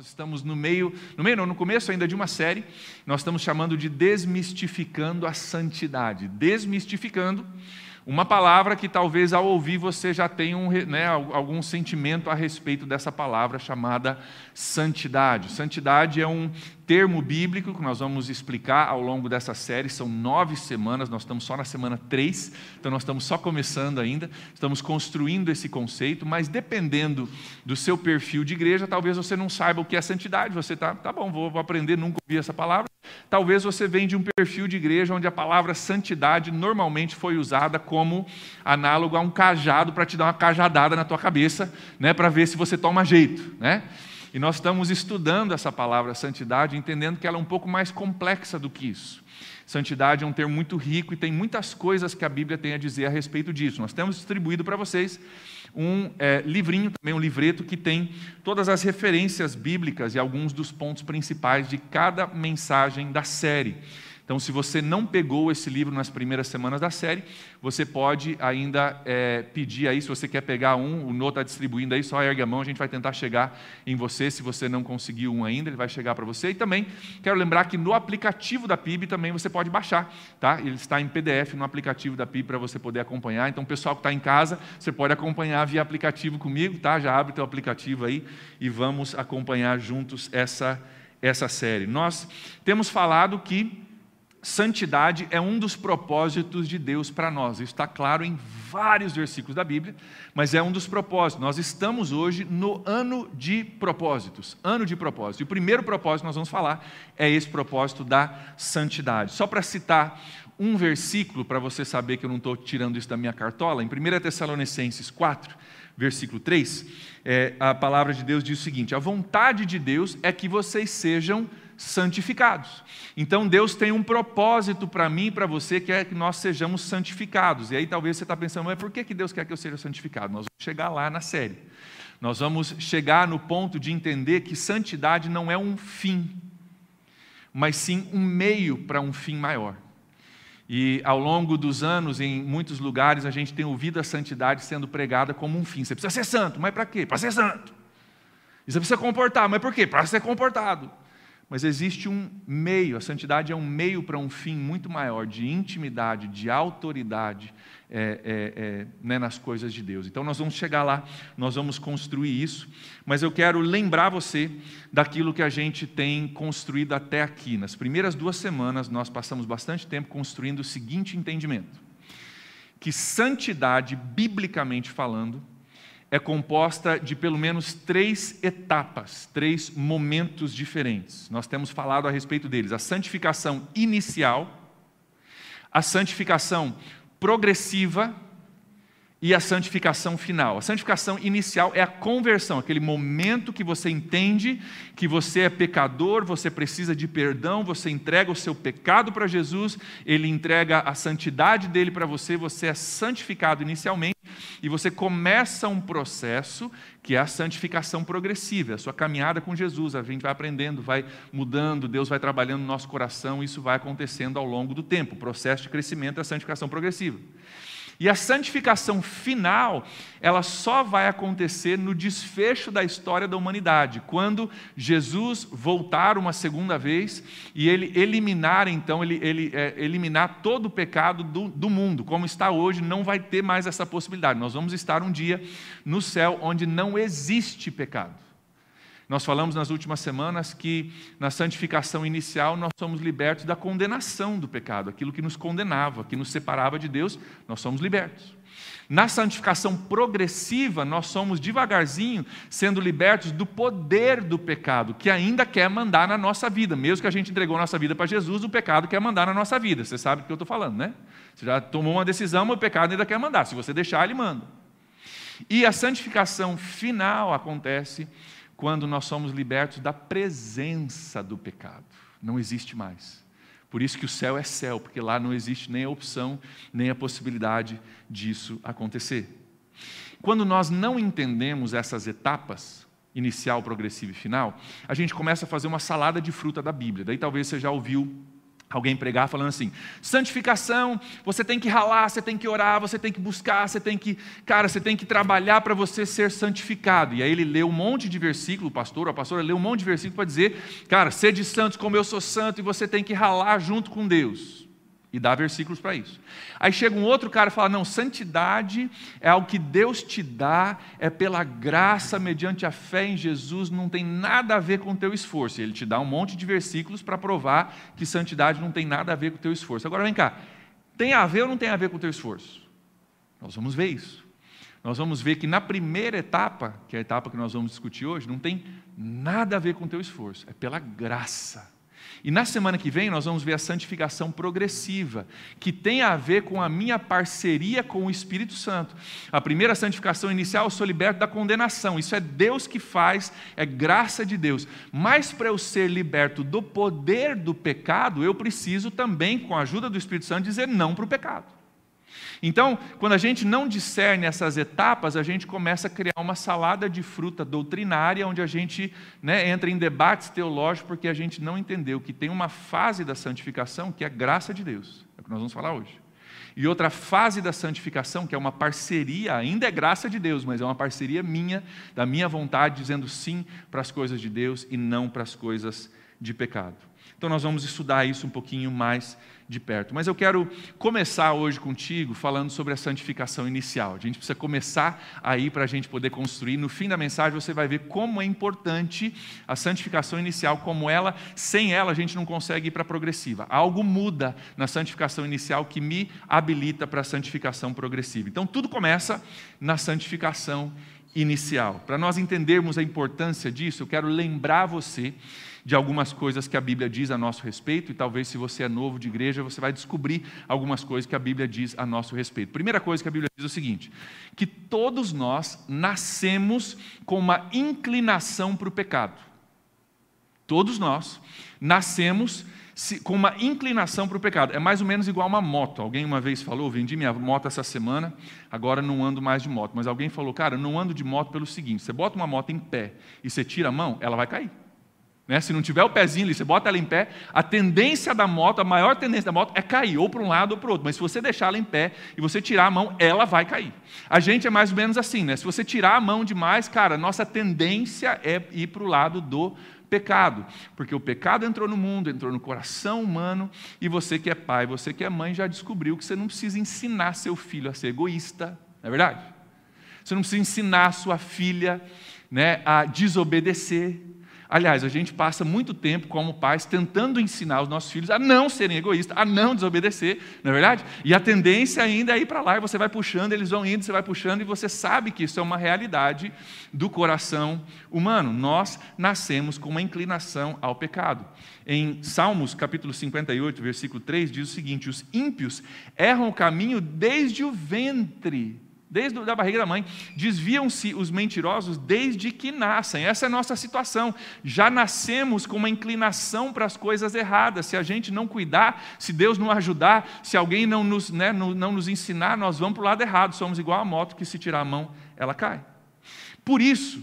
Nós estamos no meio, no meio não, no começo ainda de uma série, nós estamos chamando de desmistificando a santidade. Desmistificando uma palavra que talvez ao ouvir você já tenha um, né, algum sentimento a respeito dessa palavra chamada santidade. Santidade é um termo bíblico que nós vamos explicar ao longo dessa série. São nove semanas, nós estamos só na semana três, então nós estamos só começando ainda. Estamos construindo esse conceito, mas dependendo do seu perfil de igreja, talvez você não saiba o que é santidade. Você está, tá bom, vou, vou aprender, nunca ouvi essa palavra. Talvez você venha de um perfil de igreja onde a palavra santidade normalmente foi usada como análogo a um cajado para te dar uma cajadada na tua cabeça, né, para ver se você toma jeito, né? E nós estamos estudando essa palavra santidade, entendendo que ela é um pouco mais complexa do que isso. Santidade é um termo muito rico e tem muitas coisas que a Bíblia tem a dizer a respeito disso. Nós temos distribuído para vocês um é, livrinho, também um livreto, que tem todas as referências bíblicas e alguns dos pontos principais de cada mensagem da série. Então, se você não pegou esse livro nas primeiras semanas da série, você pode ainda é, pedir aí, se você quer pegar um, o Nô está distribuindo aí, só ergue a mão, a gente vai tentar chegar em você, se você não conseguiu um ainda, ele vai chegar para você. E também quero lembrar que no aplicativo da PIB também você pode baixar, tá? Ele está em PDF no aplicativo da PIB para você poder acompanhar. Então, pessoal que está em casa, você pode acompanhar via aplicativo comigo, tá? Já abre o teu aplicativo aí e vamos acompanhar juntos essa, essa série. Nós temos falado que Santidade é um dos propósitos de Deus para nós. Isso está claro em vários versículos da Bíblia, mas é um dos propósitos. Nós estamos hoje no ano de propósitos. Ano de propósito. E o primeiro propósito que nós vamos falar é esse propósito da santidade. Só para citar um versículo, para você saber que eu não estou tirando isso da minha cartola, em 1 Tessalonicenses 4, versículo 3, é, a palavra de Deus diz o seguinte: A vontade de Deus é que vocês sejam santificados. Então Deus tem um propósito para mim e para você que é que nós sejamos santificados. E aí talvez você está pensando, mas por que, que Deus quer que eu seja santificado? Nós vamos chegar lá na série. Nós vamos chegar no ponto de entender que santidade não é um fim, mas sim um meio para um fim maior. E ao longo dos anos, em muitos lugares, a gente tem ouvido a santidade sendo pregada como um fim. Você precisa ser santo, mas para quê? Para ser santo. E você precisa comportar, mas por quê? Para ser comportado. Mas existe um meio, a santidade é um meio para um fim muito maior de intimidade, de autoridade é, é, é, né, nas coisas de Deus. Então nós vamos chegar lá, nós vamos construir isso, mas eu quero lembrar você daquilo que a gente tem construído até aqui. Nas primeiras duas semanas nós passamos bastante tempo construindo o seguinte entendimento: que santidade, biblicamente falando, é composta de pelo menos três etapas, três momentos diferentes. Nós temos falado a respeito deles: a santificação inicial, a santificação progressiva e a santificação final. A santificação inicial é a conversão, aquele momento que você entende que você é pecador, você precisa de perdão, você entrega o seu pecado para Jesus, ele entrega a santidade dele para você, você é santificado inicialmente e você começa um processo que é a santificação progressiva, a sua caminhada com Jesus. A gente vai aprendendo, vai mudando, Deus vai trabalhando no nosso coração, isso vai acontecendo ao longo do tempo. O processo de crescimento é a santificação progressiva. E a santificação final, ela só vai acontecer no desfecho da história da humanidade, quando Jesus voltar uma segunda vez e ele eliminar, então, ele, ele é, eliminar todo o pecado do, do mundo. Como está hoje, não vai ter mais essa possibilidade. Nós vamos estar um dia no céu onde não existe pecado. Nós falamos nas últimas semanas que na santificação inicial nós somos libertos da condenação do pecado, aquilo que nos condenava, que nos separava de Deus, nós somos libertos. Na santificação progressiva, nós somos devagarzinho sendo libertos do poder do pecado, que ainda quer mandar na nossa vida. Mesmo que a gente entregou a nossa vida para Jesus, o pecado quer mandar na nossa vida. Você sabe do que eu estou falando, né? Você já tomou uma decisão, mas o pecado ainda quer mandar. Se você deixar, ele manda. E a santificação final acontece quando nós somos libertos da presença do pecado. Não existe mais. Por isso que o céu é céu, porque lá não existe nem a opção, nem a possibilidade disso acontecer. Quando nós não entendemos essas etapas, inicial, progressiva e final, a gente começa a fazer uma salada de fruta da Bíblia. Daí talvez você já ouviu alguém pregar falando assim: santificação, você tem que ralar, você tem que orar, você tem que buscar, você tem que, cara, você tem que trabalhar para você ser santificado. E aí ele lê um monte de versículo, o pastor a pastora lê um monte de versículo para dizer, cara, sede santos como eu sou santo, e você tem que ralar junto com Deus. E dá versículos para isso. Aí chega um outro cara e fala: não, santidade é algo que Deus te dá, é pela graça, mediante a fé em Jesus, não tem nada a ver com o teu esforço. E ele te dá um monte de versículos para provar que santidade não tem nada a ver com o teu esforço. Agora vem cá, tem a ver ou não tem a ver com o teu esforço? Nós vamos ver isso. Nós vamos ver que na primeira etapa, que é a etapa que nós vamos discutir hoje, não tem nada a ver com o teu esforço, é pela graça. E na semana que vem nós vamos ver a santificação progressiva, que tem a ver com a minha parceria com o Espírito Santo. A primeira santificação inicial, eu sou liberto da condenação. Isso é Deus que faz, é graça de Deus. Mas para eu ser liberto do poder do pecado, eu preciso também, com a ajuda do Espírito Santo, dizer não para o pecado. Então, quando a gente não discerne essas etapas, a gente começa a criar uma salada de fruta doutrinária, onde a gente né, entra em debates teológicos, porque a gente não entendeu que tem uma fase da santificação que é graça de Deus. É o que nós vamos falar hoje. E outra fase da santificação, que é uma parceria, ainda é graça de Deus, mas é uma parceria minha, da minha vontade, dizendo sim para as coisas de Deus e não para as coisas de pecado. Então nós vamos estudar isso um pouquinho mais de perto. Mas eu quero começar hoje contigo falando sobre a santificação inicial. A gente precisa começar aí para a gente poder construir. No fim da mensagem você vai ver como é importante a santificação inicial, como ela, sem ela a gente não consegue ir para a progressiva. Algo muda na santificação inicial que me habilita para a santificação progressiva. Então tudo começa na santificação inicial. Para nós entendermos a importância disso, eu quero lembrar você de algumas coisas que a Bíblia diz a nosso respeito, e talvez se você é novo de igreja, você vai descobrir algumas coisas que a Bíblia diz a nosso respeito. Primeira coisa que a Bíblia diz é o seguinte: que todos nós nascemos com uma inclinação para o pecado. Todos nós nascemos com uma inclinação para o pecado. É mais ou menos igual uma moto. Alguém uma vez falou, vendi minha moto essa semana, agora não ando mais de moto. Mas alguém falou, cara, não ando de moto pelo seguinte: você bota uma moto em pé e você tira a mão, ela vai cair. Né? Se não tiver o pezinho ali, você bota ela em pé, a tendência da moto, a maior tendência da moto é cair, ou para um lado ou para o outro. Mas se você deixar ela em pé e você tirar a mão, ela vai cair. A gente é mais ou menos assim, né? Se você tirar a mão demais, cara, nossa tendência é ir para o lado do pecado, porque o pecado entrou no mundo, entrou no coração humano, e você que é pai, você que é mãe, já descobriu que você não precisa ensinar seu filho a ser egoísta, não é verdade? Você não precisa ensinar sua filha né, a desobedecer, Aliás, a gente passa muito tempo como pais tentando ensinar os nossos filhos a não serem egoístas, a não desobedecer, não é verdade? E a tendência ainda é ir para lá e você vai puxando, eles vão indo, você vai puxando e você sabe que isso é uma realidade do coração humano. Nós nascemos com uma inclinação ao pecado. Em Salmos, capítulo 58, versículo 3, diz o seguinte: Os ímpios erram o caminho desde o ventre desde a barriga da mãe. Desviam-se os mentirosos desde que nascem. Essa é a nossa situação. Já nascemos com uma inclinação para as coisas erradas. Se a gente não cuidar, se Deus não ajudar, se alguém não nos, né, não, não nos ensinar, nós vamos para o lado errado. Somos igual a moto que se tirar a mão, ela cai. Por isso,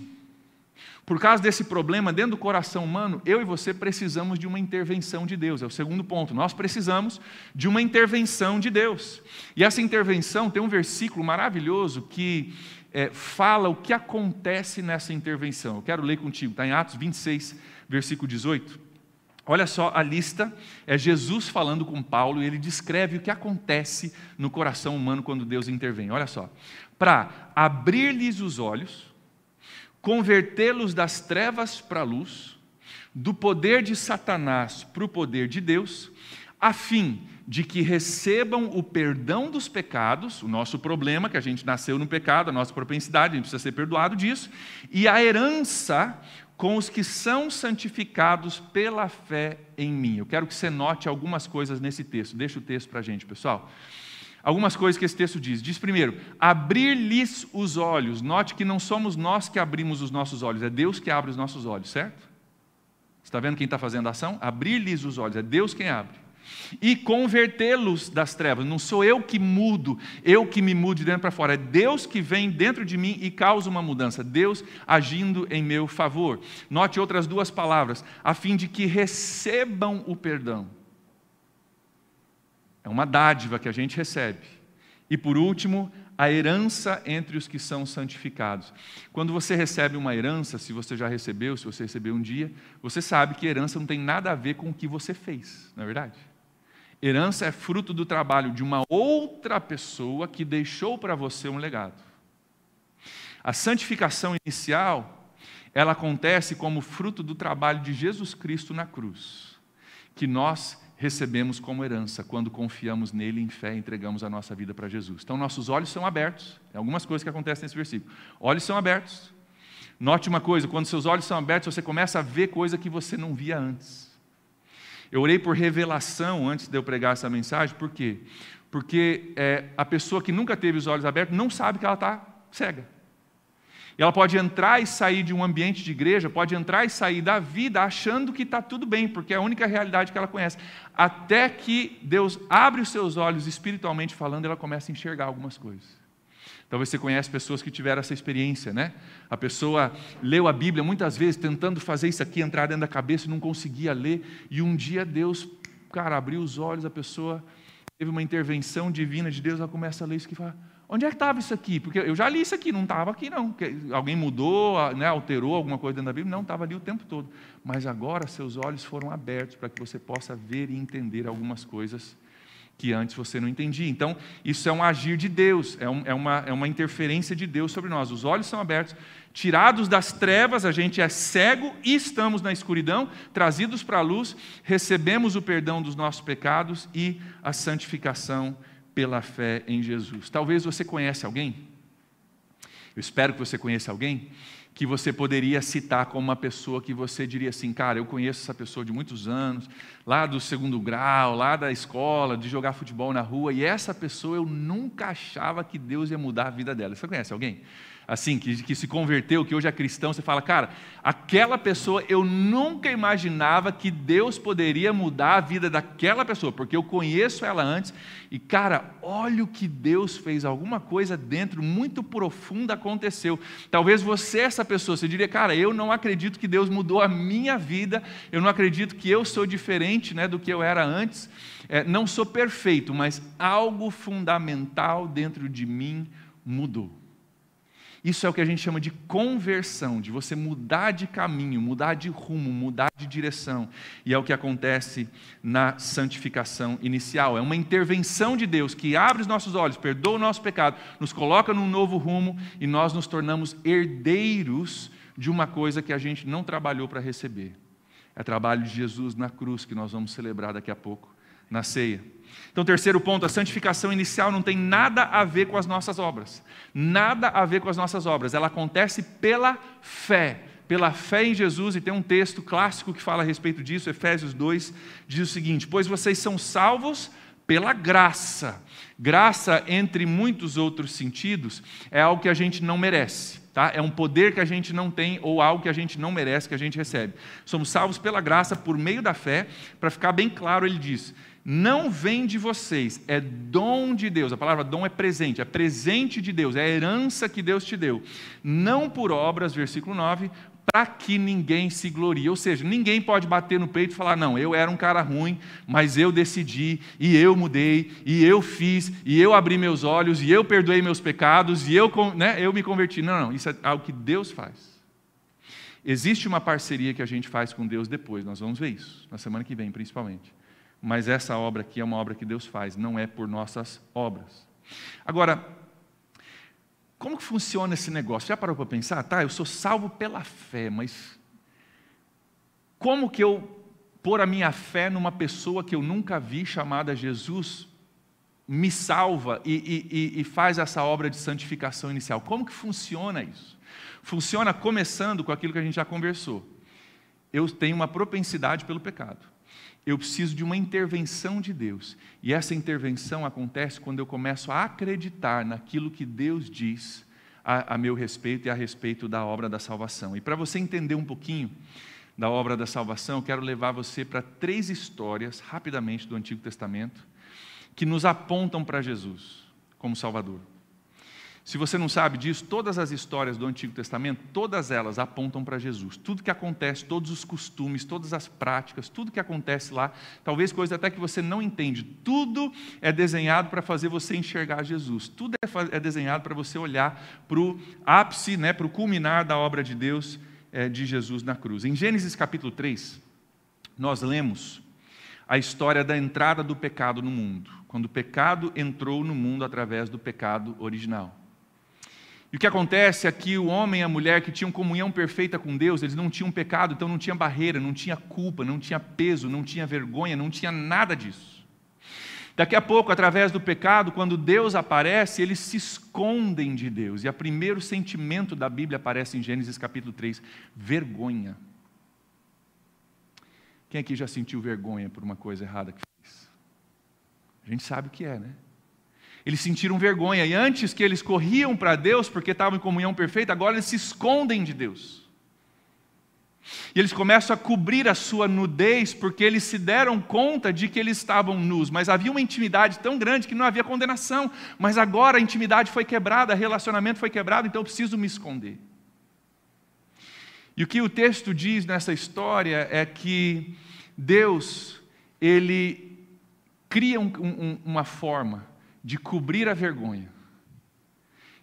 por causa desse problema dentro do coração humano, eu e você precisamos de uma intervenção de Deus. É o segundo ponto. Nós precisamos de uma intervenção de Deus. E essa intervenção tem um versículo maravilhoso que é, fala o que acontece nessa intervenção. Eu quero ler contigo, está em Atos 26, versículo 18. Olha só a lista, é Jesus falando com Paulo e ele descreve o que acontece no coração humano quando Deus intervém. Olha só, para abrir-lhes os olhos convertê-los das trevas para a luz, do poder de Satanás para o poder de Deus, a fim de que recebam o perdão dos pecados, o nosso problema, que a gente nasceu no pecado, a nossa propensidade, a gente precisa ser perdoado disso, e a herança com os que são santificados pela fé em mim. Eu quero que você note algumas coisas nesse texto. Deixa o texto para a gente, pessoal algumas coisas que esse texto diz. Diz primeiro, abrir-lhes os olhos. Note que não somos nós que abrimos os nossos olhos, é Deus que abre os nossos olhos, certo? Está vendo quem está fazendo a ação? Abrir-lhes os olhos, é Deus quem abre. E convertê-los das trevas. Não sou eu que mudo, eu que me mudo de dentro para fora. É Deus que vem dentro de mim e causa uma mudança. Deus agindo em meu favor. Note outras duas palavras, a fim de que recebam o perdão. É uma dádiva que a gente recebe. E por último, a herança entre os que são santificados. Quando você recebe uma herança, se você já recebeu, se você recebeu um dia, você sabe que herança não tem nada a ver com o que você fez, não é verdade? Herança é fruto do trabalho de uma outra pessoa que deixou para você um legado. A santificação inicial, ela acontece como fruto do trabalho de Jesus Cristo na cruz, que nós recebemos como herança quando confiamos nele em fé e entregamos a nossa vida para Jesus. Então, nossos olhos são abertos. Tem algumas coisas que acontecem nesse versículo. Olhos são abertos. Note uma coisa: quando seus olhos são abertos, você começa a ver coisa que você não via antes. Eu orei por revelação antes de eu pregar essa mensagem, por quê? Porque é, a pessoa que nunca teve os olhos abertos não sabe que ela está cega. Ela pode entrar e sair de um ambiente de igreja, pode entrar e sair da vida achando que está tudo bem, porque é a única realidade que ela conhece. Até que Deus abre os seus olhos espiritualmente falando, ela começa a enxergar algumas coisas. Talvez você conhece pessoas que tiveram essa experiência, né? A pessoa leu a Bíblia muitas vezes tentando fazer isso aqui entrar dentro da cabeça e não conseguia ler, e um dia Deus, cara, abriu os olhos, a pessoa teve uma intervenção divina de Deus, ela começa a ler isso que fala: Onde é que estava isso aqui? Porque eu já li isso aqui, não estava aqui não. Alguém mudou, né, alterou alguma coisa dentro da Bíblia? Não, estava ali o tempo todo. Mas agora seus olhos foram abertos para que você possa ver e entender algumas coisas que antes você não entendia. Então, isso é um agir de Deus, é, um, é, uma, é uma interferência de Deus sobre nós. Os olhos são abertos, tirados das trevas, a gente é cego e estamos na escuridão, trazidos para a luz, recebemos o perdão dos nossos pecados e a santificação pela fé em Jesus. Talvez você conhece alguém, eu espero que você conheça alguém, que você poderia citar como uma pessoa que você diria assim, cara, eu conheço essa pessoa de muitos anos, lá do segundo grau, lá da escola, de jogar futebol na rua, e essa pessoa eu nunca achava que Deus ia mudar a vida dela. Você conhece alguém? Assim, que, que se converteu, que hoje é cristão, você fala, cara, aquela pessoa, eu nunca imaginava que Deus poderia mudar a vida daquela pessoa, porque eu conheço ela antes, e cara, olha o que Deus fez, alguma coisa dentro muito profunda aconteceu. Talvez você, essa pessoa, você diria, cara, eu não acredito que Deus mudou a minha vida, eu não acredito que eu sou diferente né, do que eu era antes, é, não sou perfeito, mas algo fundamental dentro de mim mudou. Isso é o que a gente chama de conversão, de você mudar de caminho, mudar de rumo, mudar de direção. E é o que acontece na santificação inicial. É uma intervenção de Deus que abre os nossos olhos, perdoa o nosso pecado, nos coloca num novo rumo e nós nos tornamos herdeiros de uma coisa que a gente não trabalhou para receber. É trabalho de Jesus na cruz que nós vamos celebrar daqui a pouco, na ceia. Então, terceiro ponto, a santificação inicial não tem nada a ver com as nossas obras. Nada a ver com as nossas obras. Ela acontece pela fé. Pela fé em Jesus, e tem um texto clássico que fala a respeito disso, Efésios 2, diz o seguinte: Pois vocês são salvos pela graça. Graça, entre muitos outros sentidos, é algo que a gente não merece. Tá? É um poder que a gente não tem ou algo que a gente não merece, que a gente recebe. Somos salvos pela graça por meio da fé. Para ficar bem claro, ele diz: não vem de vocês, é dom de Deus. A palavra dom é presente, é presente de Deus, é a herança que Deus te deu. Não por obras, versículo 9, para que ninguém se glorie. Ou seja, ninguém pode bater no peito e falar: não, eu era um cara ruim, mas eu decidi, e eu mudei, e eu fiz, e eu abri meus olhos, e eu perdoei meus pecados, e eu, né, eu me converti. Não, não, isso é algo que Deus faz. Existe uma parceria que a gente faz com Deus depois, nós vamos ver isso, na semana que vem, principalmente mas essa obra aqui é uma obra que Deus faz, não é por nossas obras. Agora, como que funciona esse negócio? Já parou para pensar? Tá, eu sou salvo pela fé, mas como que eu pôr a minha fé numa pessoa que eu nunca vi chamada Jesus me salva e, e, e faz essa obra de santificação inicial? Como que funciona isso? Funciona começando com aquilo que a gente já conversou. Eu tenho uma propensidade pelo pecado eu preciso de uma intervenção de Deus. E essa intervenção acontece quando eu começo a acreditar naquilo que Deus diz a, a meu respeito e a respeito da obra da salvação. E para você entender um pouquinho da obra da salvação, eu quero levar você para três histórias, rapidamente, do Antigo Testamento, que nos apontam para Jesus como Salvador. Se você não sabe disso, todas as histórias do Antigo Testamento, todas elas apontam para Jesus. Tudo que acontece, todos os costumes, todas as práticas, tudo que acontece lá, talvez coisa até que você não entende, tudo é desenhado para fazer você enxergar Jesus. Tudo é, é desenhado para você olhar para o ápice, né, para o culminar da obra de Deus, é, de Jesus na cruz. Em Gênesis capítulo 3, nós lemos a história da entrada do pecado no mundo, quando o pecado entrou no mundo através do pecado original. E o que acontece é que o homem e a mulher que tinham comunhão perfeita com Deus, eles não tinham pecado, então não tinha barreira, não tinha culpa, não tinha peso, não tinha vergonha, não tinha nada disso. Daqui a pouco, através do pecado, quando Deus aparece, eles se escondem de Deus. E o primeiro sentimento da Bíblia aparece em Gênesis capítulo 3: vergonha. Quem aqui já sentiu vergonha por uma coisa errada que fez? A gente sabe o que é, né? Eles sentiram vergonha, e antes que eles corriam para Deus porque estavam em comunhão perfeita, agora eles se escondem de Deus. E eles começam a cobrir a sua nudez porque eles se deram conta de que eles estavam nus, mas havia uma intimidade tão grande que não havia condenação. Mas agora a intimidade foi quebrada, o relacionamento foi quebrado, então eu preciso me esconder. E o que o texto diz nessa história é que Deus, ele cria um, um, uma forma de cobrir a vergonha,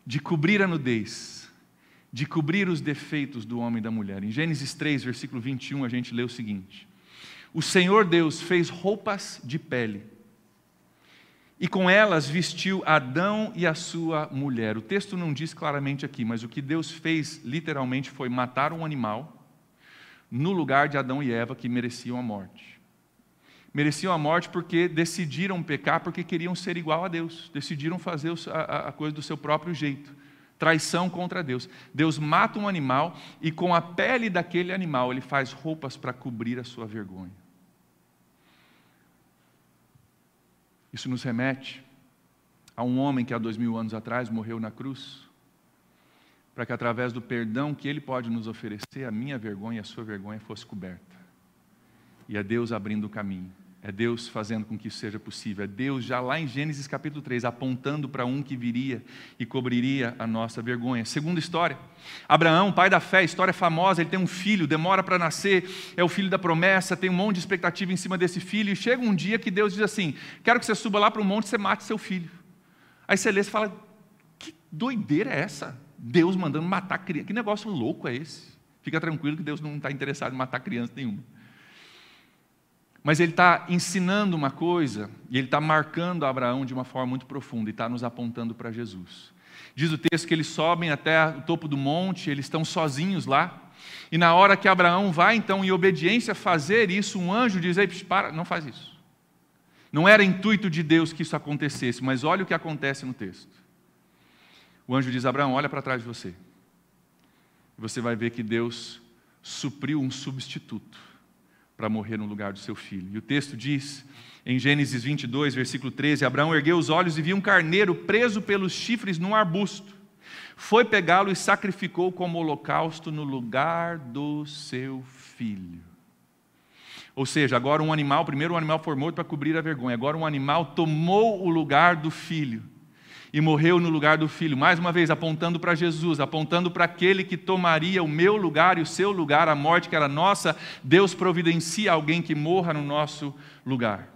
de cobrir a nudez, de cobrir os defeitos do homem e da mulher. Em Gênesis 3, versículo 21, a gente lê o seguinte: O Senhor Deus fez roupas de pele e com elas vestiu Adão e a sua mulher. O texto não diz claramente aqui, mas o que Deus fez literalmente foi matar um animal no lugar de Adão e Eva que mereciam a morte mereciam a morte porque decidiram pecar, porque queriam ser igual a Deus, decidiram fazer a, a coisa do seu próprio jeito. Traição contra Deus. Deus mata um animal e com a pele daquele animal ele faz roupas para cobrir a sua vergonha. Isso nos remete a um homem que há dois mil anos atrás morreu na cruz, para que através do perdão que ele pode nos oferecer, a minha vergonha e a sua vergonha fosse coberta. E é Deus abrindo o caminho. É Deus fazendo com que isso seja possível. É Deus já lá em Gênesis capítulo 3, apontando para um que viria e cobriria a nossa vergonha. Segunda história. Abraão, pai da fé, história famosa, ele tem um filho, demora para nascer, é o filho da promessa, tem um monte de expectativa em cima desse filho, e chega um dia que Deus diz assim: Quero que você suba lá para o monte e você mate seu filho. Aí você lê e fala: Que doideira é essa? Deus mandando matar criança. Que negócio louco é esse? Fica tranquilo que Deus não está interessado em matar criança nenhuma mas ele está ensinando uma coisa e ele está marcando Abraão de uma forma muito profunda e está nos apontando para Jesus. Diz o texto que eles sobem até o topo do monte, eles estão sozinhos lá, e na hora que Abraão vai, então, em obediência, fazer isso, um anjo diz: Ei, para, não faz isso. Não era intuito de Deus que isso acontecesse, mas olha o que acontece no texto. O anjo diz: Abraão, olha para trás de você. Você vai ver que Deus supriu um substituto para morrer no lugar do seu filho. E o texto diz, em Gênesis 22, versículo 13: Abraão ergueu os olhos e viu um carneiro preso pelos chifres num arbusto. Foi pegá-lo e sacrificou como holocausto no lugar do seu filho. Ou seja, agora um animal, primeiro um animal foi morto para cobrir a vergonha, agora um animal tomou o lugar do filho e morreu no lugar do filho. Mais uma vez, apontando para Jesus, apontando para aquele que tomaria o meu lugar e o seu lugar, a morte que era nossa. Deus providencia alguém que morra no nosso lugar.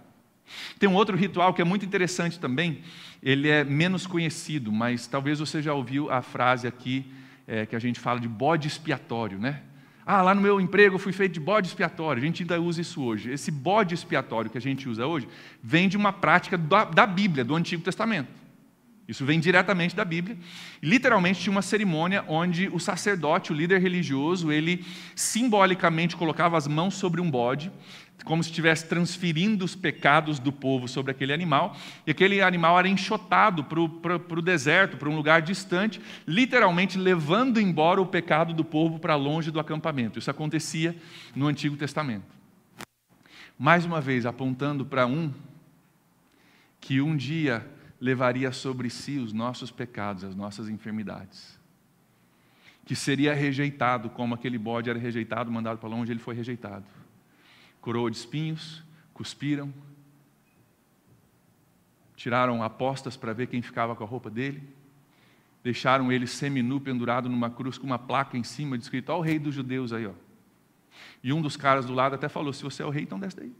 Tem um outro ritual que é muito interessante também. Ele é menos conhecido, mas talvez você já ouviu a frase aqui é, que a gente fala de bode expiatório, né? Ah, lá no meu emprego eu fui feito de bode expiatório. A gente ainda usa isso hoje. Esse bode expiatório que a gente usa hoje vem de uma prática da, da Bíblia, do Antigo Testamento. Isso vem diretamente da Bíblia. literalmente tinha uma cerimônia onde o sacerdote, o líder religioso, ele simbolicamente colocava as mãos sobre um bode, como se estivesse transferindo os pecados do povo sobre aquele animal, e aquele animal era enxotado para o deserto, para um lugar distante, literalmente levando embora o pecado do povo para longe do acampamento. Isso acontecia no Antigo Testamento. Mais uma vez, apontando para um que um dia levaria sobre si os nossos pecados, as nossas enfermidades. Que seria rejeitado, como aquele bode era rejeitado, mandado para longe, ele foi rejeitado. Coroa de espinhos, cuspiram, tiraram apostas para ver quem ficava com a roupa dele, deixaram ele seminu pendurado numa cruz com uma placa em cima, escrito: Ó, o rei dos judeus aí, ó. E um dos caras do lado até falou: Se você é o rei, então desce daí.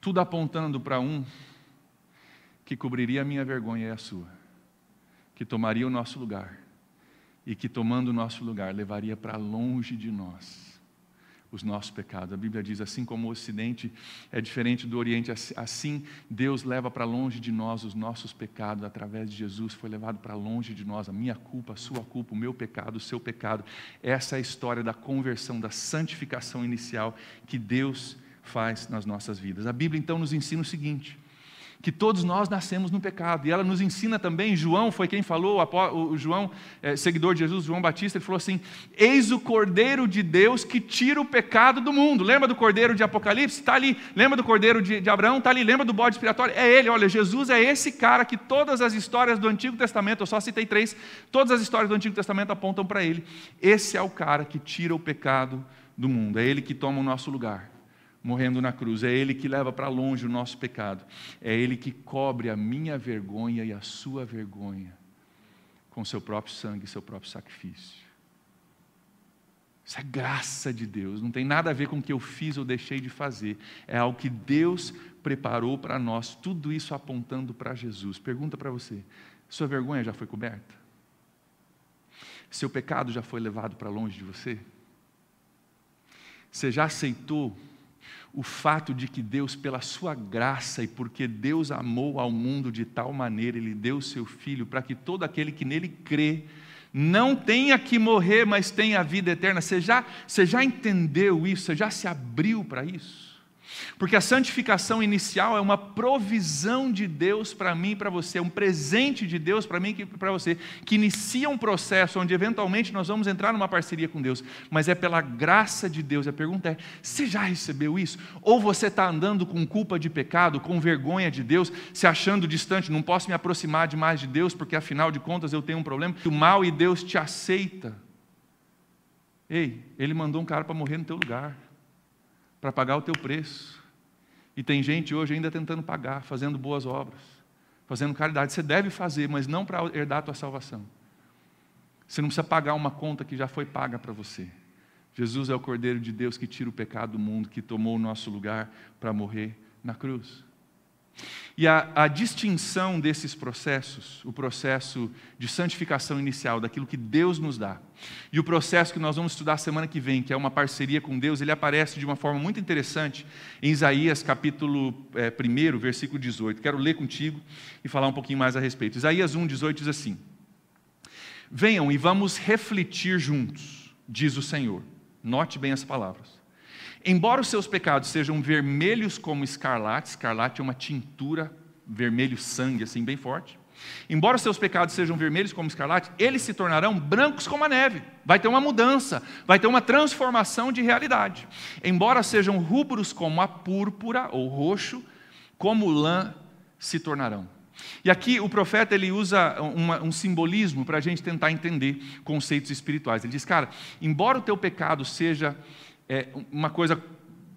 Tudo apontando para um que cobriria a minha vergonha e a sua, que tomaria o nosso lugar e que, tomando o nosso lugar, levaria para longe de nós os nossos pecados. A Bíblia diz: assim como o Ocidente é diferente do Oriente, assim Deus leva para longe de nós os nossos pecados, através de Jesus foi levado para longe de nós a minha culpa, a sua culpa, o meu pecado, o seu pecado. Essa é a história da conversão, da santificação inicial que Deus faz nas nossas vidas. A Bíblia então nos ensina o seguinte: que todos nós nascemos no pecado. E ela nos ensina também, João foi quem falou, o João, é, seguidor de Jesus, João Batista, ele falou assim: Eis o Cordeiro de Deus que tira o pecado do mundo. Lembra do Cordeiro de Apocalipse? Está ali. Lembra do Cordeiro de, de Abraão? Está ali. Lembra do bode expiatório? É ele. Olha, Jesus é esse cara que todas as histórias do Antigo Testamento, eu só citei três, todas as histórias do Antigo Testamento apontam para ele. Esse é o cara que tira o pecado do mundo. É ele que toma o nosso lugar morrendo na cruz. É Ele que leva para longe o nosso pecado. É Ele que cobre a minha vergonha e a sua vergonha com seu próprio sangue, seu próprio sacrifício. Isso é graça de Deus, não tem nada a ver com o que eu fiz ou deixei de fazer. É algo que Deus preparou para nós, tudo isso apontando para Jesus. Pergunta para você: sua vergonha já foi coberta? Seu pecado já foi levado para longe de você? Você já aceitou o fato de que Deus, pela sua graça e porque Deus amou ao mundo de tal maneira, Ele deu o seu Filho para que todo aquele que nele crê, não tenha que morrer, mas tenha a vida eterna. Você já, você já entendeu isso? Você já se abriu para isso? Porque a santificação inicial é uma provisão de Deus para mim e para você, um presente de Deus para mim e para você, que inicia um processo onde eventualmente nós vamos entrar numa parceria com Deus, mas é pela graça de Deus. A pergunta é: você já recebeu isso? Ou você está andando com culpa de pecado, com vergonha de Deus, se achando distante, não posso me aproximar demais de Deus, porque afinal de contas eu tenho um problema, o mal e Deus te aceita. Ei, ele mandou um cara para morrer no teu lugar para pagar o teu preço. E tem gente hoje ainda tentando pagar, fazendo boas obras, fazendo caridade. Você deve fazer, mas não para herdar a tua salvação. Você não precisa pagar uma conta que já foi paga para você. Jesus é o Cordeiro de Deus que tira o pecado do mundo, que tomou o nosso lugar para morrer na cruz. E a, a, distinção desses processos, o processo de santificação inicial, daquilo que Deus nos dá, e o processo que nós vamos estudar semana que vem, que é uma parceria com Deus, ele aparece de uma forma muito interessante em Isaías capítulo é, 1, versículo 18. Quero ler contigo e falar um pouquinho mais a respeito. Isaías 1, 18 diz assim: Venham e vamos refletir juntos, diz o Senhor. Note bem as palavras. Embora os seus pecados sejam vermelhos como escarlate, escarlate é uma tintura, vermelho sangue, assim, bem forte. Embora os seus pecados sejam vermelhos como escarlate, eles se tornarão brancos como a neve. Vai ter uma mudança, vai ter uma transformação de realidade. Embora sejam rubros como a púrpura ou roxo, como lã se tornarão. E aqui o profeta ele usa uma, um simbolismo para a gente tentar entender conceitos espirituais. Ele diz, cara, embora o teu pecado seja é, uma coisa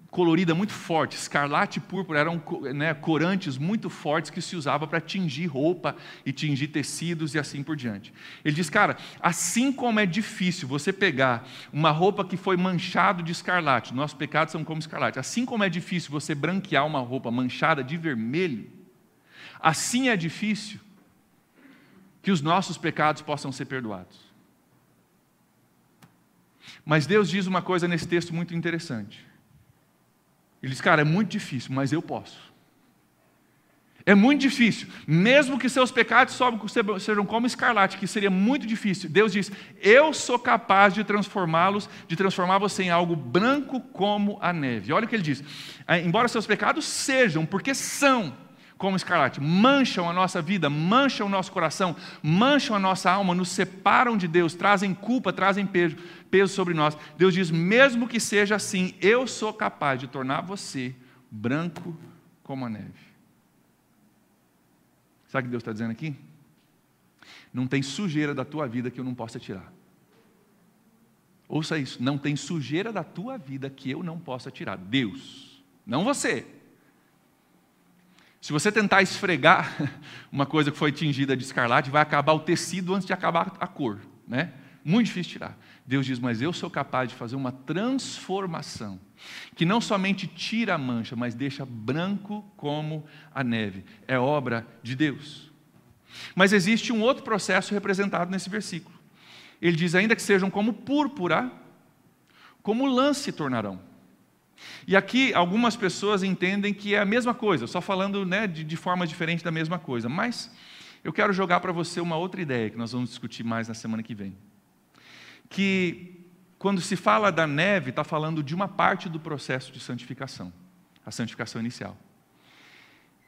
colorida muito forte, escarlate e púrpura eram né, corantes muito fortes que se usava para tingir roupa e tingir tecidos e assim por diante. Ele diz, cara, assim como é difícil você pegar uma roupa que foi manchado de escarlate, nossos pecados são como escarlate, assim como é difícil você branquear uma roupa manchada de vermelho, assim é difícil que os nossos pecados possam ser perdoados. Mas Deus diz uma coisa nesse texto muito interessante. Ele diz, cara, é muito difícil, mas eu posso. É muito difícil, mesmo que seus pecados sejam como escarlate, que seria muito difícil. Deus diz: Eu sou capaz de transformá-los, de transformar você em algo branco como a neve. Olha o que ele diz: ah, Embora seus pecados sejam, porque são, como escarlate, mancham a nossa vida, mancham o nosso coração, mancham a nossa alma, nos separam de Deus, trazem culpa, trazem peso, sobre nós. Deus diz: mesmo que seja assim, eu sou capaz de tornar você branco como a neve. Sabe o que Deus está dizendo aqui? Não tem sujeira da tua vida que eu não possa tirar. Ouça isso, não tem sujeira da tua vida que eu não possa tirar. Deus, não você. Se você tentar esfregar uma coisa que foi tingida de escarlate, vai acabar o tecido antes de acabar a cor, né? Muito difícil tirar. Deus diz: Mas eu sou capaz de fazer uma transformação que não somente tira a mancha, mas deixa branco como a neve. É obra de Deus. Mas existe um outro processo representado nesse versículo. Ele diz: Ainda que sejam como púrpura, como lã se tornarão. E aqui algumas pessoas entendem que é a mesma coisa, só falando né, de, de forma diferente da mesma coisa. Mas eu quero jogar para você uma outra ideia que nós vamos discutir mais na semana que vem. Que quando se fala da neve, está falando de uma parte do processo de santificação, a santificação inicial.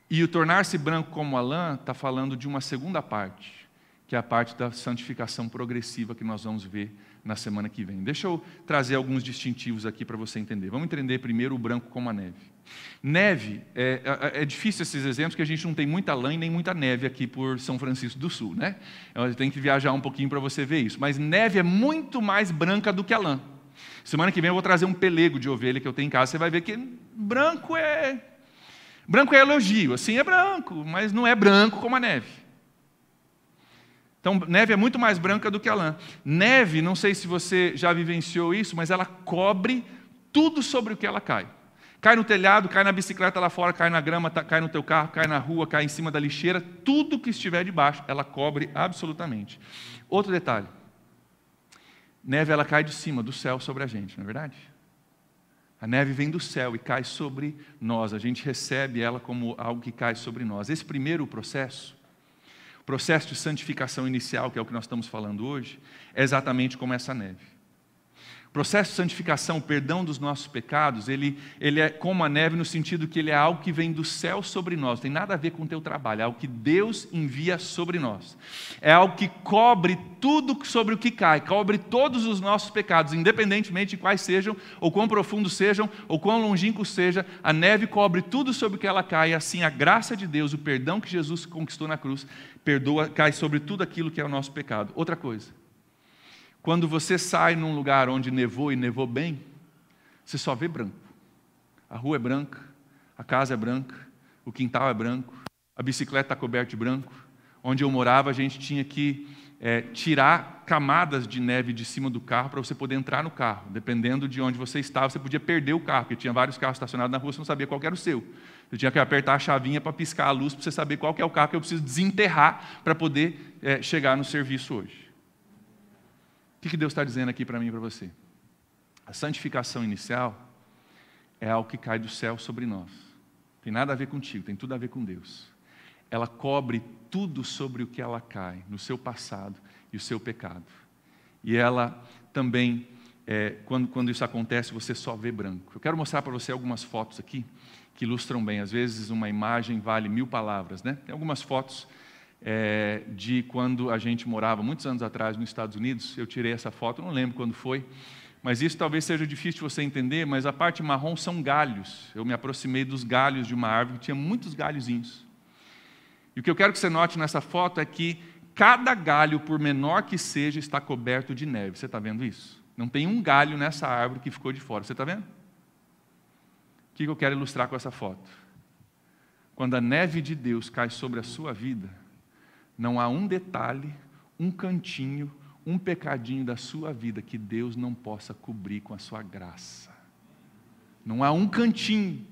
E o tornar-se branco como a lã está falando de uma segunda parte, que é a parte da santificação progressiva que nós vamos ver na semana que vem. Deixa eu trazer alguns distintivos aqui para você entender. Vamos entender primeiro o branco como a neve. Neve, é, é, é, difícil esses exemplos, porque a gente não tem muita lã e nem muita neve aqui por São Francisco do Sul, né? Então, tem que viajar um pouquinho para você ver isso. Mas neve é muito mais branca do que a lã. Semana que vem eu vou trazer um pelego de ovelha que eu tenho em casa, você vai ver que branco é. Branco é elogio, assim é branco, mas não é branco como a neve. Então, neve é muito mais branca do que a lã. Neve, não sei se você já vivenciou isso, mas ela cobre tudo sobre o que ela cai. Cai no telhado, cai na bicicleta lá fora, cai na grama, tá, cai no teu carro, cai na rua, cai em cima da lixeira, tudo que estiver debaixo, ela cobre absolutamente. Outro detalhe. Neve ela cai de cima, do céu sobre a gente, não é verdade? A neve vem do céu e cai sobre nós. A gente recebe ela como algo que cai sobre nós. Esse primeiro processo o processo de santificação inicial, que é o que nós estamos falando hoje, é exatamente como essa neve. O processo de santificação, o perdão dos nossos pecados, ele, ele é como a neve no sentido que ele é algo que vem do céu sobre nós, não tem nada a ver com o teu trabalho, é algo que Deus envia sobre nós. É algo que cobre tudo sobre o que cai, cobre todos os nossos pecados, independentemente de quais sejam, ou quão profundos sejam, ou quão longínquos seja, a neve cobre tudo sobre o que ela cai, e assim a graça de Deus, o perdão que Jesus conquistou na cruz, perdoa, cai sobre tudo aquilo que é o nosso pecado. Outra coisa, quando você sai num lugar onde nevou e nevou bem, você só vê branco. A rua é branca, a casa é branca, o quintal é branco, a bicicleta está coberta de branco. Onde eu morava, a gente tinha que é, tirar camadas de neve de cima do carro para você poder entrar no carro. Dependendo de onde você estava, você podia perder o carro, porque tinha vários carros estacionados na rua, você não sabia qual era o seu. Você tinha que apertar a chavinha para piscar a luz para você saber qual é o carro que eu preciso desenterrar para poder é, chegar no serviço hoje. O que Deus está dizendo aqui para mim e para você? A santificação inicial é algo que cai do céu sobre nós. Tem nada a ver contigo, tem tudo a ver com Deus. Ela cobre tudo sobre o que ela cai, no seu passado e o seu pecado. E ela também, é, quando, quando isso acontece, você só vê branco. Eu quero mostrar para você algumas fotos aqui que ilustram bem. Às vezes, uma imagem vale mil palavras, né? Tem algumas fotos é, de quando a gente morava, muitos anos atrás, nos Estados Unidos. Eu tirei essa foto, não lembro quando foi, mas isso talvez seja difícil de você entender, mas a parte marrom são galhos. Eu me aproximei dos galhos de uma árvore que tinha muitos galhozinhos. E o que eu quero que você note nessa foto é que cada galho, por menor que seja, está coberto de neve. Você está vendo isso? Não tem um galho nessa árvore que ficou de fora. Você está vendo? Que eu quero ilustrar com essa foto? Quando a neve de Deus cai sobre a sua vida, não há um detalhe, um cantinho, um pecadinho da sua vida que Deus não possa cobrir com a sua graça. Não há um cantinho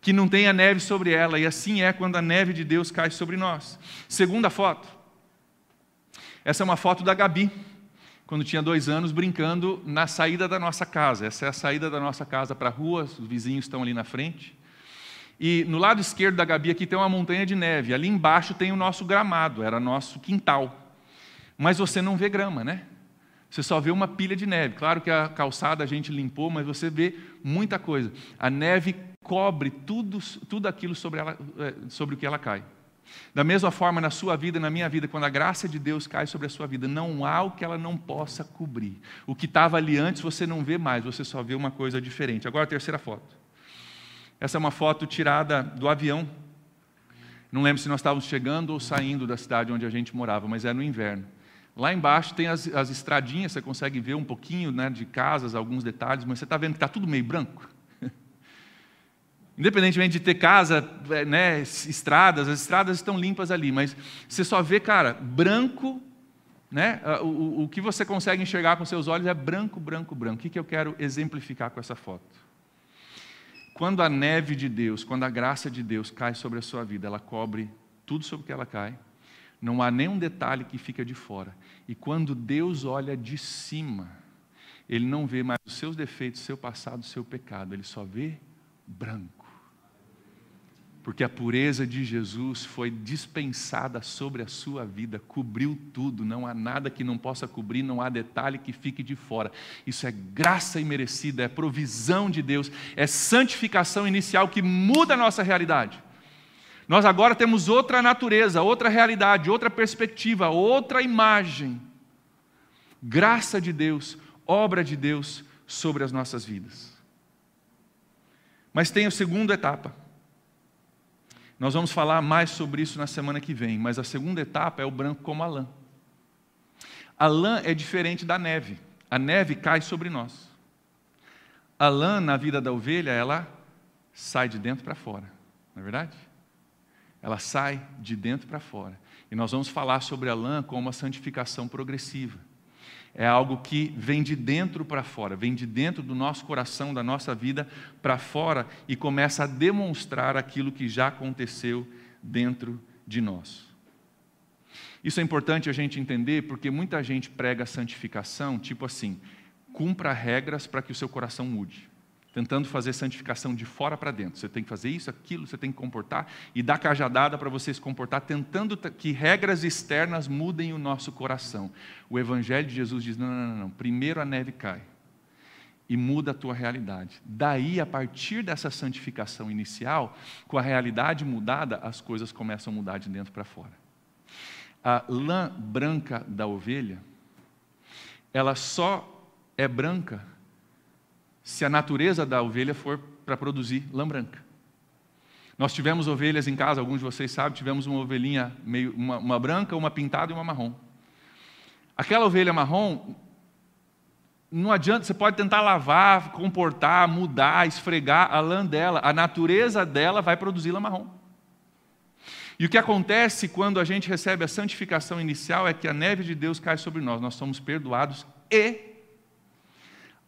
que não tenha neve sobre ela, e assim é quando a neve de Deus cai sobre nós. Segunda foto. Essa é uma foto da Gabi, quando tinha dois anos, brincando na saída da nossa casa. Essa é a saída da nossa casa para a rua, os vizinhos estão ali na frente. E no lado esquerdo da Gabi aqui tem uma montanha de neve. Ali embaixo tem o nosso gramado, era nosso quintal. Mas você não vê grama, né? Você só vê uma pilha de neve. Claro que a calçada a gente limpou, mas você vê muita coisa. A neve cobre tudo, tudo aquilo sobre, ela, é, sobre o que ela cai. Da mesma forma, na sua vida, na minha vida, quando a graça de Deus cai sobre a sua vida, não há o que ela não possa cobrir. O que estava ali antes você não vê mais, você só vê uma coisa diferente. Agora a terceira foto. Essa é uma foto tirada do avião. Não lembro se nós estávamos chegando ou saindo da cidade onde a gente morava, mas é no inverno. Lá embaixo tem as, as estradinhas, você consegue ver um pouquinho né, de casas, alguns detalhes, mas você está vendo que está tudo meio branco. Independentemente de ter casa, é, né, estradas, as estradas estão limpas ali, mas você só vê, cara, branco, né? O, o, o que você consegue enxergar com seus olhos é branco, branco, branco. O que, que eu quero exemplificar com essa foto? Quando a neve de Deus, quando a graça de Deus cai sobre a sua vida, ela cobre tudo sobre o que ela cai, não há nenhum detalhe que fica de fora. E quando Deus olha de cima, Ele não vê mais os seus defeitos, seu passado, seu pecado, Ele só vê branco porque a pureza de Jesus foi dispensada sobre a sua vida, cobriu tudo, não há nada que não possa cobrir, não há detalhe que fique de fora. Isso é graça imerecida, é provisão de Deus, é santificação inicial que muda a nossa realidade. Nós agora temos outra natureza, outra realidade, outra perspectiva, outra imagem. Graça de Deus, obra de Deus sobre as nossas vidas. Mas tem a segunda etapa nós vamos falar mais sobre isso na semana que vem, mas a segunda etapa é o branco como a lã. A lã é diferente da neve. A neve cai sobre nós. A lã na vida da ovelha, ela sai de dentro para fora, não é verdade? Ela sai de dentro para fora. E nós vamos falar sobre a lã como uma santificação progressiva é algo que vem de dentro para fora, vem de dentro do nosso coração, da nossa vida para fora e começa a demonstrar aquilo que já aconteceu dentro de nós. Isso é importante a gente entender porque muita gente prega santificação, tipo assim, cumpra regras para que o seu coração mude tentando fazer santificação de fora para dentro. Você tem que fazer isso, aquilo, você tem que comportar e dar cajadada para você se comportar, tentando que regras externas mudem o nosso coração. O Evangelho de Jesus diz: não, não, não, não. primeiro a neve cai e muda a tua realidade. Daí, a partir dessa santificação inicial, com a realidade mudada, as coisas começam a mudar de dentro para fora. A lã branca da ovelha, ela só é branca se a natureza da ovelha for para produzir lã branca. Nós tivemos ovelhas em casa, alguns de vocês sabem, tivemos uma ovelhinha, meio, uma, uma branca, uma pintada e uma marrom. Aquela ovelha marrom, não adianta, você pode tentar lavar, comportar, mudar, esfregar a lã dela, a natureza dela vai produzir lã marrom. E o que acontece quando a gente recebe a santificação inicial é que a neve de Deus cai sobre nós, nós somos perdoados e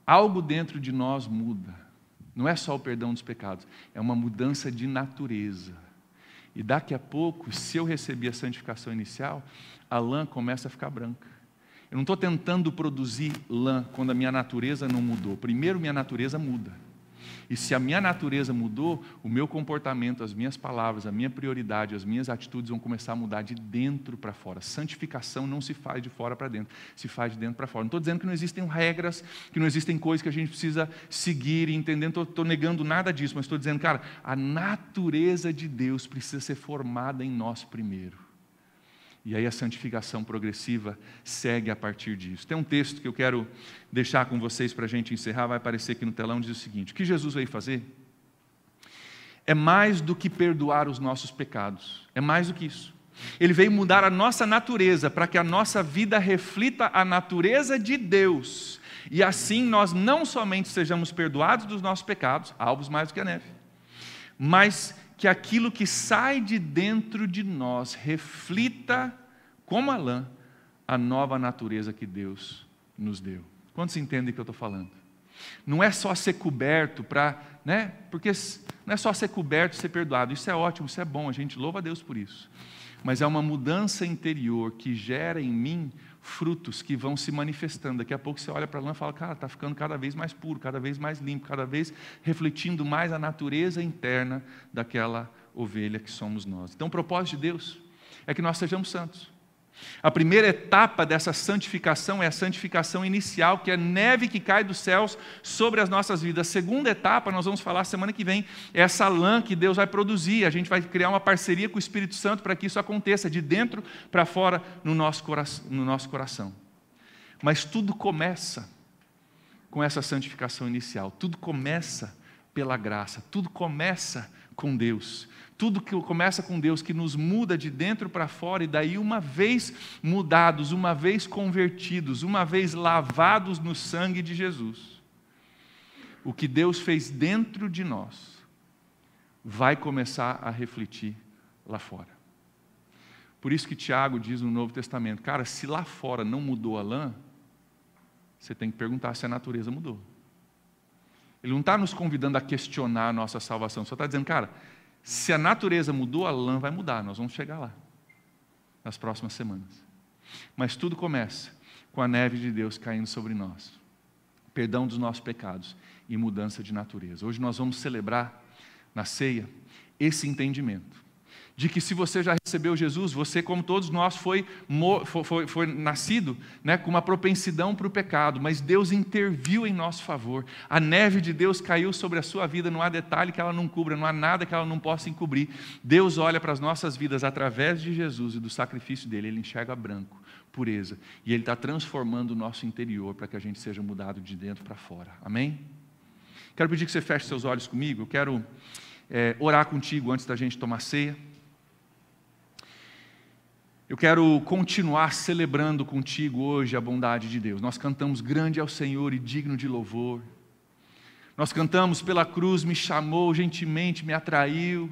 algo dentro de nós muda. Não é só o perdão dos pecados, é uma mudança de natureza. E daqui a pouco, se eu receber a santificação inicial, a lã começa a ficar branca. Eu não estou tentando produzir lã quando a minha natureza não mudou. Primeiro, minha natureza muda. E se a minha natureza mudou, o meu comportamento, as minhas palavras, a minha prioridade, as minhas atitudes vão começar a mudar de dentro para fora. Santificação não se faz de fora para dentro, se faz de dentro para fora. Não estou dizendo que não existem regras, que não existem coisas que a gente precisa seguir e entender, não estou negando nada disso, mas estou dizendo, cara, a natureza de Deus precisa ser formada em nós primeiro. E aí a santificação progressiva segue a partir disso. Tem um texto que eu quero deixar com vocês para a gente encerrar, vai aparecer aqui no telão, diz o seguinte: o que Jesus veio fazer é mais do que perdoar os nossos pecados, é mais do que isso. Ele veio mudar a nossa natureza para que a nossa vida reflita a natureza de Deus. E assim nós não somente sejamos perdoados dos nossos pecados, alvos mais do que a neve, mas que aquilo que sai de dentro de nós reflita, como a lã, a nova natureza que Deus nos deu. Quantos entendem o que eu estou falando? Não é só ser coberto para, né? Porque não é só ser coberto e ser perdoado. Isso é ótimo, isso é bom, a gente louva a Deus por isso. Mas é uma mudança interior que gera em mim frutos que vão se manifestando. Daqui a pouco você olha para a lã e fala, cara, está ficando cada vez mais puro, cada vez mais limpo, cada vez refletindo mais a natureza interna daquela ovelha que somos nós. Então, o propósito de Deus é que nós sejamos santos. A primeira etapa dessa santificação é a santificação inicial, que é neve que cai dos céus sobre as nossas vidas. A segunda etapa, nós vamos falar semana que vem, é essa lã que Deus vai produzir. A gente vai criar uma parceria com o Espírito Santo para que isso aconteça, de dentro para fora no nosso, coração, no nosso coração. Mas tudo começa com essa santificação inicial, tudo começa pela graça, tudo começa com Deus. Tudo que começa com Deus, que nos muda de dentro para fora, e daí, uma vez mudados, uma vez convertidos, uma vez lavados no sangue de Jesus, o que Deus fez dentro de nós vai começar a refletir lá fora. Por isso que Tiago diz no Novo Testamento, cara, se lá fora não mudou a lã, você tem que perguntar se a natureza mudou. Ele não está nos convidando a questionar a nossa salvação, só está dizendo, cara, se a natureza mudou, a lã vai mudar, nós vamos chegar lá, nas próximas semanas. Mas tudo começa com a neve de Deus caindo sobre nós, perdão dos nossos pecados e mudança de natureza. Hoje nós vamos celebrar na ceia esse entendimento de que se você já recebeu Jesus, você, como todos nós, foi, foi, foi, nascido né, com uma propensidão para o pecado, mas Deus interviu em nosso favor. A neve de Deus caiu sobre a sua vida, não há detalhe que ela não cubra, não há nada que ela não possa encobrir. Deus olha para as nossas vidas através de Jesus e do sacrifício dele, ele enxerga branco, pureza, e ele está transformando o nosso interior para que a gente seja mudado de dentro para fora. Amém? Quero pedir que você feche seus olhos comigo, eu quero é, orar contigo antes da gente tomar ceia. Eu quero continuar celebrando contigo hoje a bondade de Deus. Nós cantamos grande é o Senhor e digno de louvor. Nós cantamos pela cruz me chamou, gentilmente me atraiu.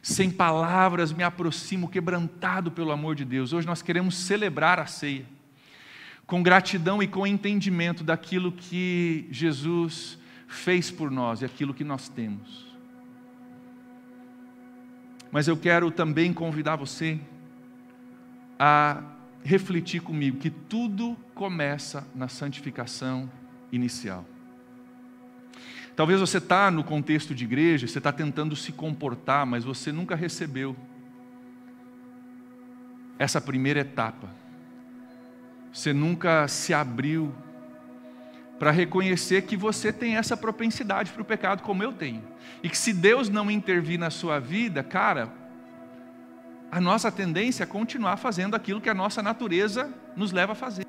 Sem palavras me aproximo, quebrantado pelo amor de Deus. Hoje nós queremos celebrar a ceia com gratidão e com entendimento daquilo que Jesus fez por nós e aquilo que nós temos. Mas eu quero também convidar você a refletir comigo que tudo começa na santificação inicial. Talvez você está no contexto de igreja, você está tentando se comportar, mas você nunca recebeu essa primeira etapa. Você nunca se abriu para reconhecer que você tem essa propensidade para o pecado, como eu tenho. E que se Deus não intervir na sua vida, cara, a nossa tendência é continuar fazendo aquilo que a nossa natureza nos leva a fazer.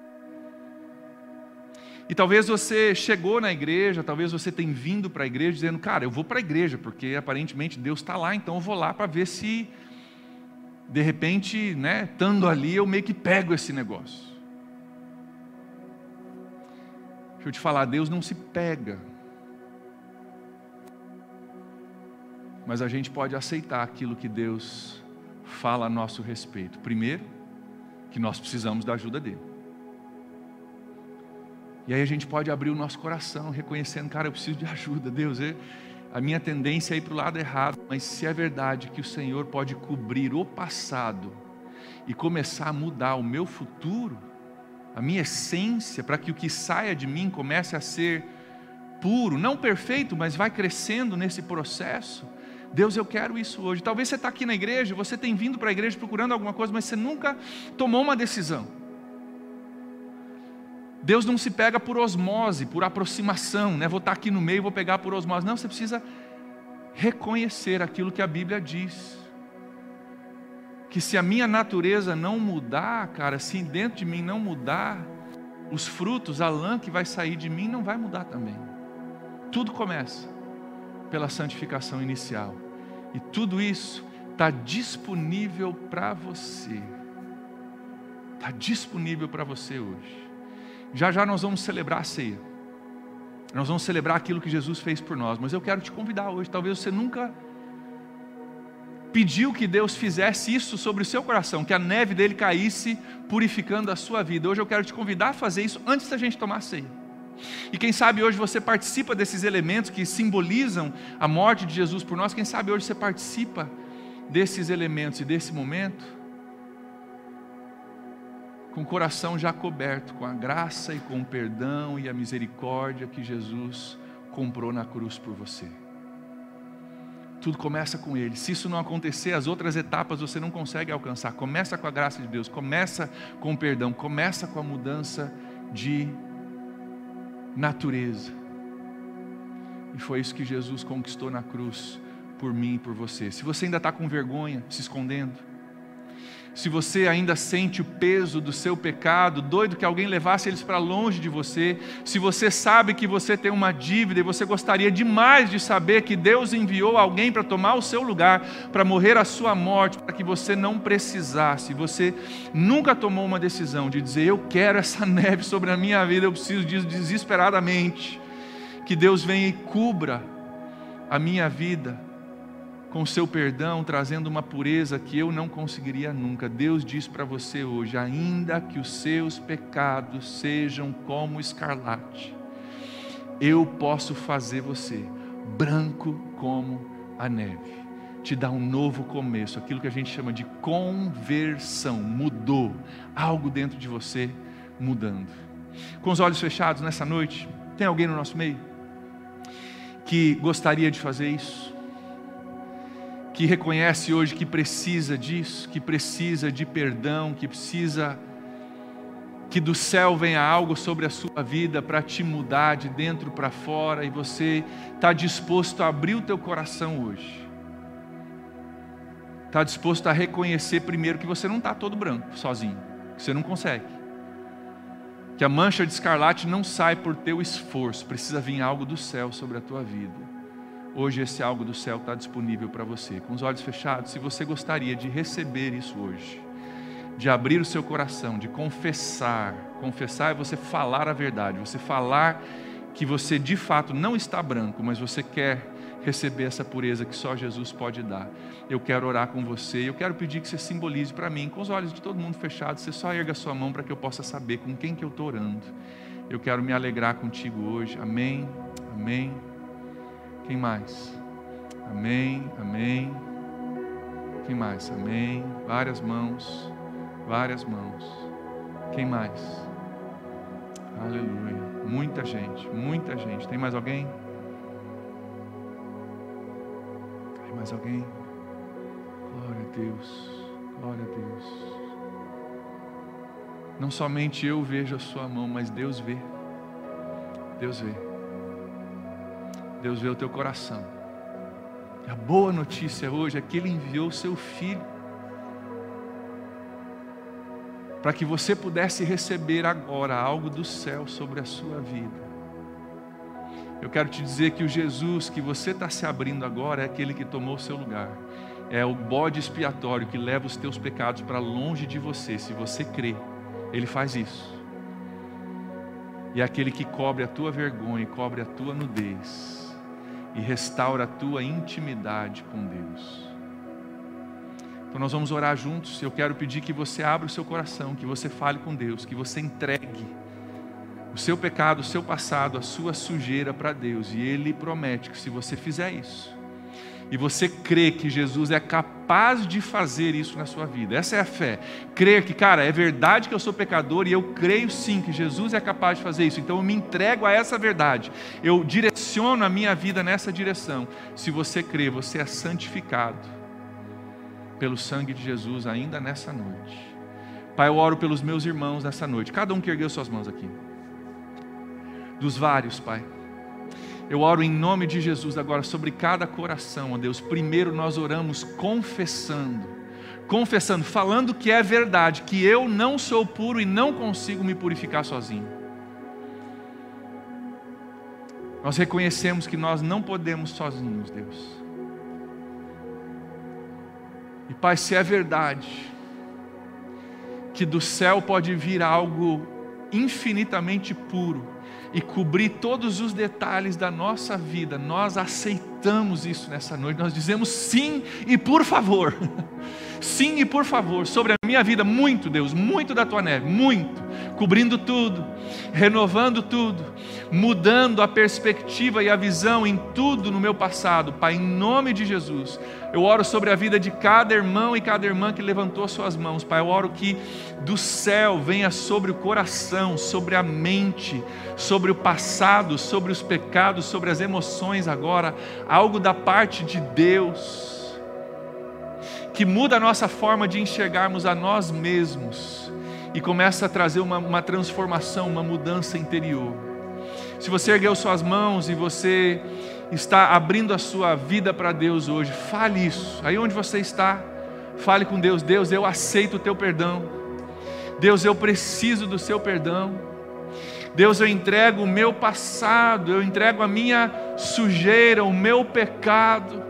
E talvez você chegou na igreja, talvez você tenha vindo para a igreja dizendo, cara, eu vou para a igreja, porque aparentemente Deus está lá, então eu vou lá para ver se, de repente, né, estando ali, eu meio que pego esse negócio. Deixa eu te falar, Deus não se pega. Mas a gente pode aceitar aquilo que Deus fala a nosso respeito? Primeiro, que nós precisamos da ajuda dele. E aí a gente pode abrir o nosso coração, reconhecendo, cara, eu preciso de ajuda, Deus. Eu, a minha tendência é ir para o lado errado, mas se é verdade que o Senhor pode cobrir o passado e começar a mudar o meu futuro, a minha essência, para que o que saia de mim comece a ser puro, não perfeito, mas vai crescendo nesse processo, Deus, eu quero isso hoje. Talvez você está aqui na igreja, você tem vindo para a igreja procurando alguma coisa, mas você nunca tomou uma decisão. Deus não se pega por osmose, por aproximação, né? Vou estar tá aqui no meio, vou pegar por osmose. Não, você precisa reconhecer aquilo que a Bíblia diz. Que se a minha natureza não mudar, cara, se dentro de mim não mudar, os frutos, a lã que vai sair de mim não vai mudar também. Tudo começa pela santificação inicial. E tudo isso está disponível para você. Está disponível para você hoje. Já já nós vamos celebrar a ceia. Nós vamos celebrar aquilo que Jesus fez por nós. Mas eu quero te convidar hoje. Talvez você nunca pediu que Deus fizesse isso sobre o seu coração, que a neve dele caísse, purificando a sua vida. Hoje eu quero te convidar a fazer isso antes da gente tomar a ceia. E quem sabe hoje você participa desses elementos que simbolizam a morte de Jesus por nós, quem sabe hoje você participa desses elementos e desse momento com o coração já coberto com a graça e com o perdão e a misericórdia que Jesus comprou na cruz por você. Tudo começa com Ele. Se isso não acontecer, as outras etapas você não consegue alcançar. Começa com a graça de Deus, começa com o perdão, começa com a mudança de natureza. E foi isso que Jesus conquistou na cruz por mim e por você. Se você ainda está com vergonha, se escondendo, se você ainda sente o peso do seu pecado, doido que alguém levasse eles para longe de você, se você sabe que você tem uma dívida e você gostaria demais de saber que Deus enviou alguém para tomar o seu lugar, para morrer a sua morte, para que você não precisasse, você nunca tomou uma decisão de dizer: Eu quero essa neve sobre a minha vida, eu preciso disso desesperadamente, que Deus venha e cubra a minha vida com seu perdão, trazendo uma pureza que eu não conseguiria nunca. Deus diz para você hoje: ainda que os seus pecados sejam como escarlate, eu posso fazer você branco como a neve. Te dar um novo começo, aquilo que a gente chama de conversão. Mudou algo dentro de você mudando. Com os olhos fechados nessa noite, tem alguém no nosso meio que gostaria de fazer isso? Que reconhece hoje que precisa disso, que precisa de perdão, que precisa que do céu venha algo sobre a sua vida para te mudar de dentro para fora e você está disposto a abrir o teu coração hoje. Está disposto a reconhecer primeiro que você não está todo branco, sozinho, que você não consegue. Que a mancha de escarlate não sai por teu esforço, precisa vir algo do céu sobre a tua vida. Hoje esse algo do céu está disponível para você. Com os olhos fechados, se você gostaria de receber isso hoje, de abrir o seu coração, de confessar. Confessar é você falar a verdade, você falar que você de fato não está branco, mas você quer receber essa pureza que só Jesus pode dar. Eu quero orar com você, eu quero pedir que você simbolize para mim, com os olhos de todo mundo fechados, você só erga a sua mão para que eu possa saber com quem que eu estou orando. Eu quero me alegrar contigo hoje. Amém. Amém. Quem mais? Amém, amém. Quem mais? Amém. Várias mãos, várias mãos. Quem mais? Aleluia. Muita gente, muita gente. Tem mais alguém? Tem mais alguém? Glória a Deus, glória a Deus. Não somente eu vejo a sua mão, mas Deus vê. Deus vê. Deus vê o teu coração. E a boa notícia hoje é que Ele enviou o seu Filho para que você pudesse receber agora algo do céu sobre a sua vida. Eu quero te dizer que o Jesus que você está se abrindo agora é aquele que tomou o seu lugar. É o bode expiatório que leva os teus pecados para longe de você. Se você crê, Ele faz isso. E é aquele que cobre a tua vergonha, cobre a tua nudez e restaura a tua intimidade com Deus. Então nós vamos orar juntos. Eu quero pedir que você abra o seu coração, que você fale com Deus, que você entregue o seu pecado, o seu passado, a sua sujeira para Deus. E Ele promete que se você fizer isso, e você crê que Jesus é capaz de fazer isso na sua vida. Essa é a fé. Crer que, cara, é verdade que eu sou pecador e eu creio sim que Jesus é capaz de fazer isso. Então eu me entrego a essa verdade. Eu direciono a minha vida nessa direção. Se você crê, você é santificado pelo sangue de Jesus ainda nessa noite. Pai, eu oro pelos meus irmãos nessa noite. Cada um que ergueu suas mãos aqui. Dos vários, Pai eu oro em nome de Jesus agora sobre cada coração, ó Deus. Primeiro nós oramos confessando, confessando, falando que é verdade, que eu não sou puro e não consigo me purificar sozinho. Nós reconhecemos que nós não podemos sozinhos, Deus. E Pai, se é verdade que do céu pode vir algo infinitamente puro, e cobrir todos os detalhes da nossa vida, nós aceitamos isso nessa noite, nós dizemos sim e por favor, sim e por favor, sobre a minha vida, muito Deus, muito da tua neve, muito, cobrindo tudo, renovando tudo, mudando a perspectiva e a visão em tudo no meu passado, Pai, em nome de Jesus, eu oro sobre a vida de cada irmão e cada irmã que levantou suas mãos, Pai. Eu oro que do céu venha sobre o coração, sobre a mente, sobre o passado, sobre os pecados, sobre as emoções agora, algo da parte de Deus, que muda a nossa forma de enxergarmos a nós mesmos e começa a trazer uma, uma transformação, uma mudança interior. Se você ergueu suas mãos e você está abrindo a sua vida para Deus hoje, fale isso. Aí onde você está, fale com Deus: Deus, eu aceito o teu perdão. Deus, eu preciso do seu perdão. Deus, eu entrego o meu passado, eu entrego a minha sujeira, o meu pecado.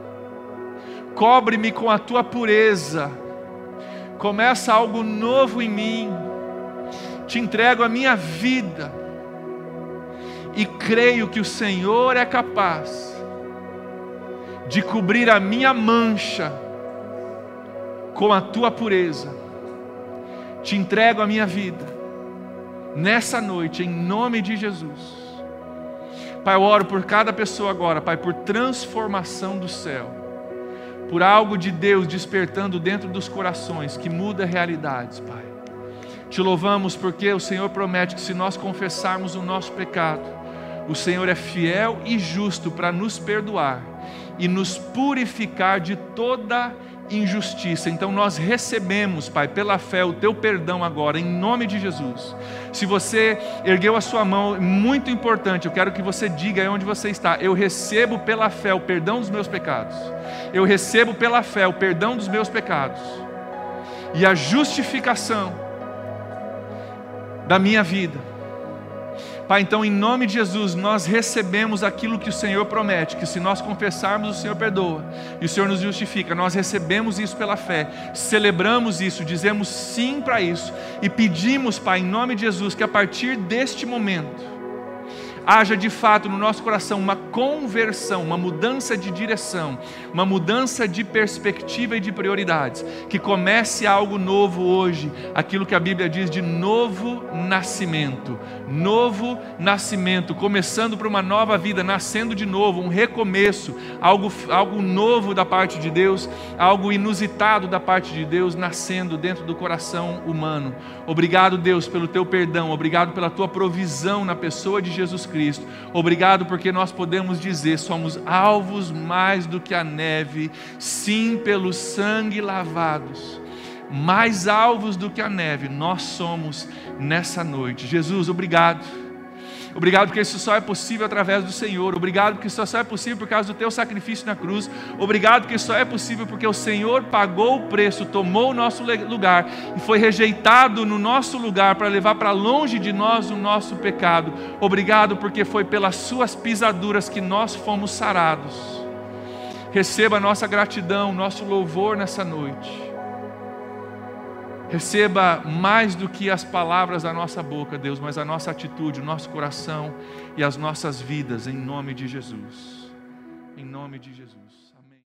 Cobre-me com a tua pureza. Começa algo novo em mim. Te entrego a minha vida. E creio que o Senhor é capaz de cobrir a minha mancha com a tua pureza. Te entrego a minha vida nessa noite, em nome de Jesus. Pai, eu oro por cada pessoa agora, Pai, por transformação do céu, por algo de Deus despertando dentro dos corações que muda realidades, Pai. Te louvamos porque o Senhor promete que se nós confessarmos o nosso pecado, o Senhor é fiel e justo para nos perdoar e nos purificar de toda injustiça. Então nós recebemos, Pai, pela fé o teu perdão agora, em nome de Jesus. Se você ergueu a sua mão, muito importante, eu quero que você diga aí onde você está. Eu recebo pela fé o perdão dos meus pecados. Eu recebo pela fé o perdão dos meus pecados. E a justificação da minha vida. Pai, então, em nome de Jesus, nós recebemos aquilo que o Senhor promete, que se nós confessarmos, o Senhor perdoa e o Senhor nos justifica. Nós recebemos isso pela fé, celebramos isso, dizemos sim para isso e pedimos, Pai, em nome de Jesus, que a partir deste momento, haja de fato no nosso coração uma conversão, uma mudança de direção, uma mudança de perspectiva e de prioridades, que comece algo novo hoje, aquilo que a Bíblia diz de novo nascimento, novo nascimento, começando para uma nova vida, nascendo de novo, um recomeço, algo, algo novo da parte de Deus, algo inusitado da parte de Deus nascendo dentro do coração humano. Obrigado, Deus, pelo teu perdão, obrigado pela tua provisão na pessoa de Jesus Cristo. Cristo. Obrigado porque nós podemos dizer: somos alvos mais do que a neve, sim, pelo sangue lavados. Mais alvos do que a neve, nós somos nessa noite. Jesus, obrigado Obrigado porque isso só é possível através do Senhor. Obrigado porque isso só é possível por causa do teu sacrifício na cruz. Obrigado porque isso só é possível porque o Senhor pagou o preço, tomou o nosso lugar e foi rejeitado no nosso lugar para levar para longe de nós o nosso pecado. Obrigado porque foi pelas suas pisaduras que nós fomos sarados. Receba a nossa gratidão, nosso louvor nessa noite. Receba mais do que as palavras da nossa boca, Deus, mas a nossa atitude, o nosso coração e as nossas vidas, em nome de Jesus. Em nome de Jesus.